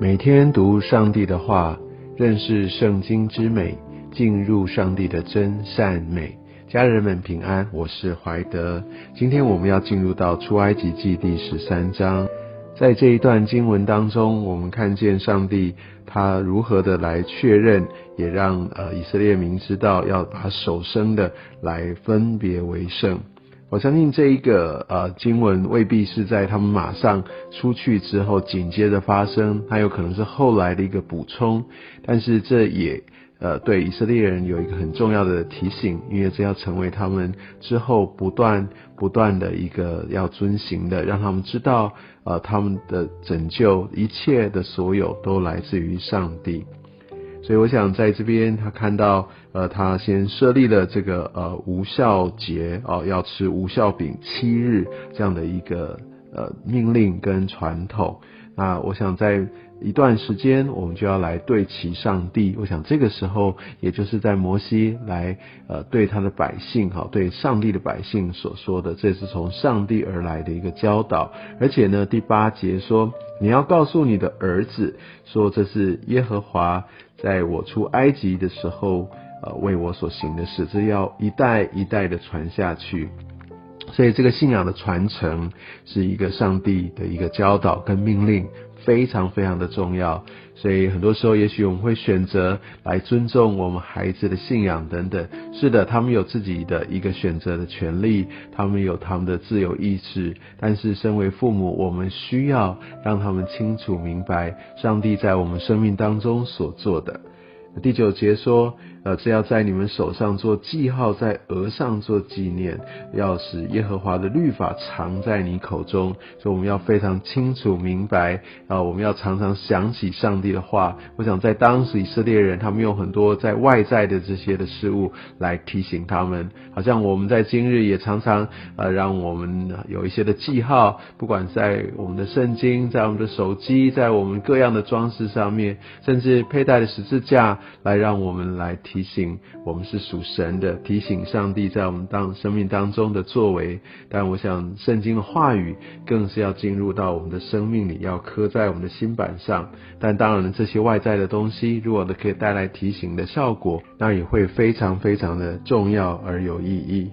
每天读上帝的话，认识圣经之美，进入上帝的真善美。家人们平安，我是怀德。今天我们要进入到出埃及记第十三章，在这一段经文当中，我们看见上帝他如何的来确认，也让呃以色列民知道要把手生的来分别为圣。我相信这一个呃经文未必是在他们马上出去之后紧接着发生，它有可能是后来的一个补充，但是这也呃对以色列人有一个很重要的提醒，因为这要成为他们之后不断不断的一个要遵行的，让他们知道呃他们的拯救一切的所有都来自于上帝。所以我想在这边，他看到，呃，他先设立了这个呃无效节哦，要吃无效饼七日这样的一个呃命令跟传统。那我想在。一段时间，我们就要来对齐上帝。我想这个时候，也就是在摩西来呃对他的百姓哈，对上帝的百姓所说的，这是从上帝而来的一个教导。而且呢，第八节说，你要告诉你的儿子说，这是耶和华在我出埃及的时候呃为我所行的事，这要一代一代的传下去。所以这个信仰的传承是一个上帝的一个教导跟命令。非常非常的重要，所以很多时候，也许我们会选择来尊重我们孩子的信仰等等。是的，他们有自己的一个选择的权利，他们有他们的自由意志。但是，身为父母，我们需要让他们清楚明白上帝在我们生命当中所做的。第九节说，呃，这要在你们手上做记号，在额上做纪念，要使耶和华的律法藏在你口中。所以我们要非常清楚明白，啊，我们要常常想起上帝的话。我想在当时以色列人，他们用很多在外在的这些的事物来提醒他们，好像我们在今日也常常，呃，让我们有一些的记号，不管在我们的圣经，在我们的手机，在我们各样的装饰上面，甚至佩戴的十字架。来让我们来提醒，我们是属神的，提醒上帝在我们当生命当中的作为。但我想，圣经的话语更是要进入到我们的生命里，要刻在我们的心板上。但当然，这些外在的东西，如果都可以带来提醒的效果，那也会非常非常的重要而有意义。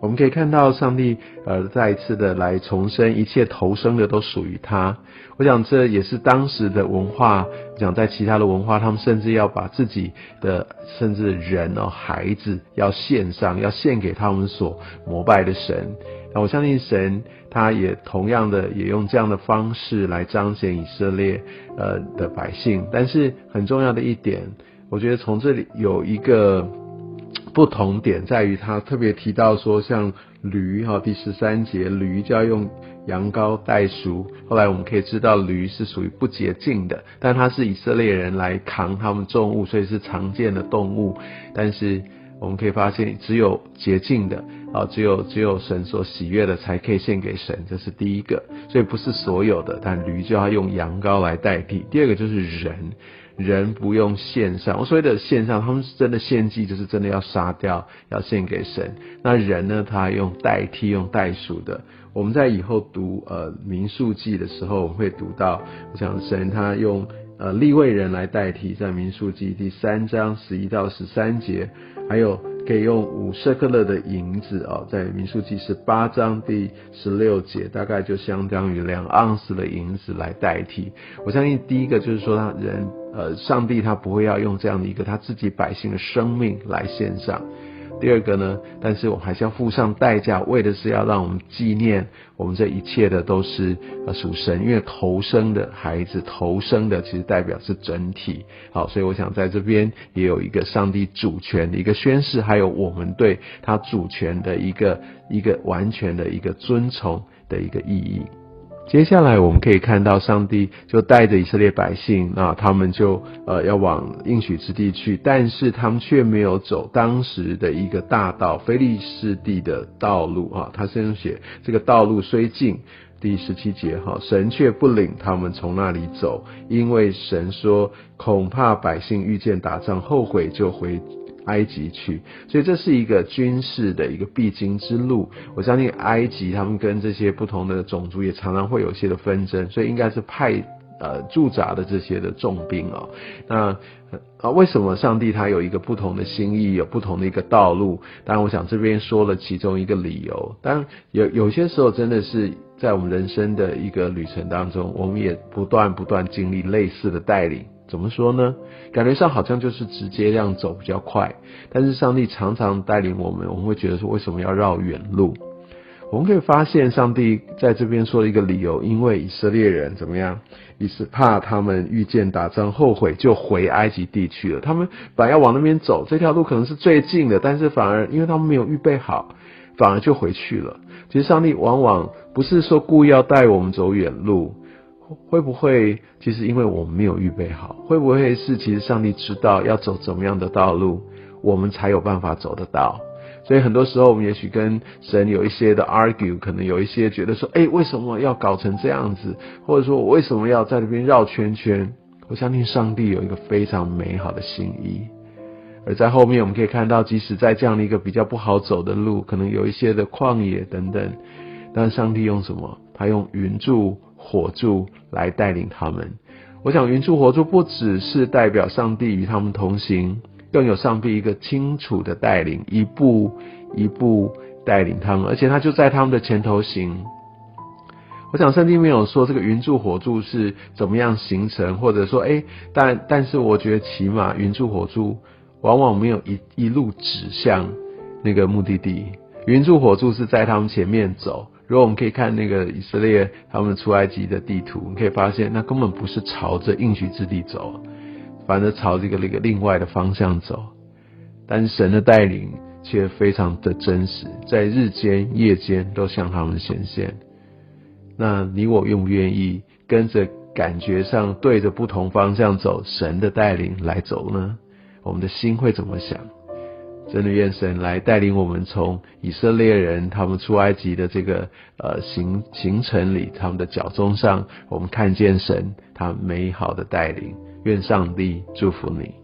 我们可以看到，上帝呃再一次的来重生，一切投生的都属于他。我想这也是当时的文化，讲在其他的文化，他们甚至要把自己的甚至人哦孩子要献上，要献给他们所膜拜的神。那我相信神他也同样的也用这样的方式来彰显以色列呃的百姓。但是很重要的一点，我觉得从这里有一个。不同点在于，他特别提到说，像驴哈，第十三节，驴就要用羊羔代赎。后来我们可以知道，驴是属于不洁净的，但它是以色列人来扛他们重物，所以是常见的动物。但是我们可以发现，只有洁净的啊，只有只有神所喜悦的，才可以献给神，这是第一个。所以不是所有的，但驴就要用羊羔来代替。第二个就是人。人不用献上，我所谓的献上，他们是真的献祭，就是真的要杀掉，要献给神。那人呢，他用代替，用代数的。我们在以后读呃民数记的时候，我们会读到，我想神他用呃立位人来代替，在民数记第三章十一到十三节，还有。可以用五舍克勒的银子哦，在民数记十八章第十六节，大概就相当于两盎司的银子来代替。我相信第一个就是说，他人呃，上帝他不会要用这样的一个他自己百姓的生命来献上。第二个呢，但是我们还是要付上代价，为的是要让我们纪念我们这一切的都是呃属神，因为投生的孩子，投生的其实代表是整体。好，所以我想在这边也有一个上帝主权的一个宣誓，还有我们对他主权的一个一个完全的一个尊崇的一个意义。接下来我们可以看到，上帝就带着以色列百姓啊，他们就呃要往应许之地去，但是他们却没有走当时的一个大道，非利士地的道路啊。他先写这个道路虽近，第十七节哈，神却不领他们从那里走，因为神说，恐怕百姓遇见打仗后悔，就回。埃及去，所以这是一个军事的一个必经之路。我相信埃及他们跟这些不同的种族也常常会有一些的纷争，所以应该是派呃驻扎的这些的重兵哦。那啊，为什么上帝他有一个不同的心意，有不同的一个道路？当然，我想这边说了其中一个理由。当然，有有些时候真的是在我们人生的一个旅程当中，我们也不断不断经历类似的带领。怎么说呢？感觉上好像就是直接这样走比较快，但是上帝常常带领我们，我们会觉得说为什么要绕远路？我们可以发现，上帝在这边说一个理由，因为以色列人怎么样？以是怕他们遇见打仗后悔，就回埃及地去了。他们本来要往那边走，这条路可能是最近的，但是反而因为他们没有预备好，反而就回去了。其实上帝往往不是说故意要带我们走远路。会不会其实因为我们没有预备好？会不会是其实上帝知道要走怎么样的道路，我们才有办法走得到？所以很多时候我们也许跟神有一些的 argue，可能有一些觉得说，哎，为什么要搞成这样子？或者说我为什么要在那边绕圈圈？我相信上帝有一个非常美好的心意。而在后面我们可以看到，即使在这样的一个比较不好走的路，可能有一些的旷野等等，但上帝用什么？他用云柱。火柱来带领他们。我想云柱火柱不只是代表上帝与他们同行，更有上帝一个清楚的带领，一步一步带领他们，而且他就在他们的前头行。我想圣经没有说这个云柱火柱是怎么样形成，或者说，哎，但但是我觉得起码云柱火柱往往没有一一路指向那个目的地，云柱火柱是在他们前面走。如果我们可以看那个以色列他们出埃及的地图，你可以发现那根本不是朝着应许之地走，反而朝这个那个另外的方向走。但是神的带领却非常的真实，在日间夜间都向他们显现。那你我愿不愿意跟着感觉上对着不同方向走神的带领来走呢？我们的心会怎么想？真的愿神来带领我们，从以色列人他们出埃及的这个呃行行程里，他们的脚踪上，我们看见神他美好的带领。愿上帝祝福你。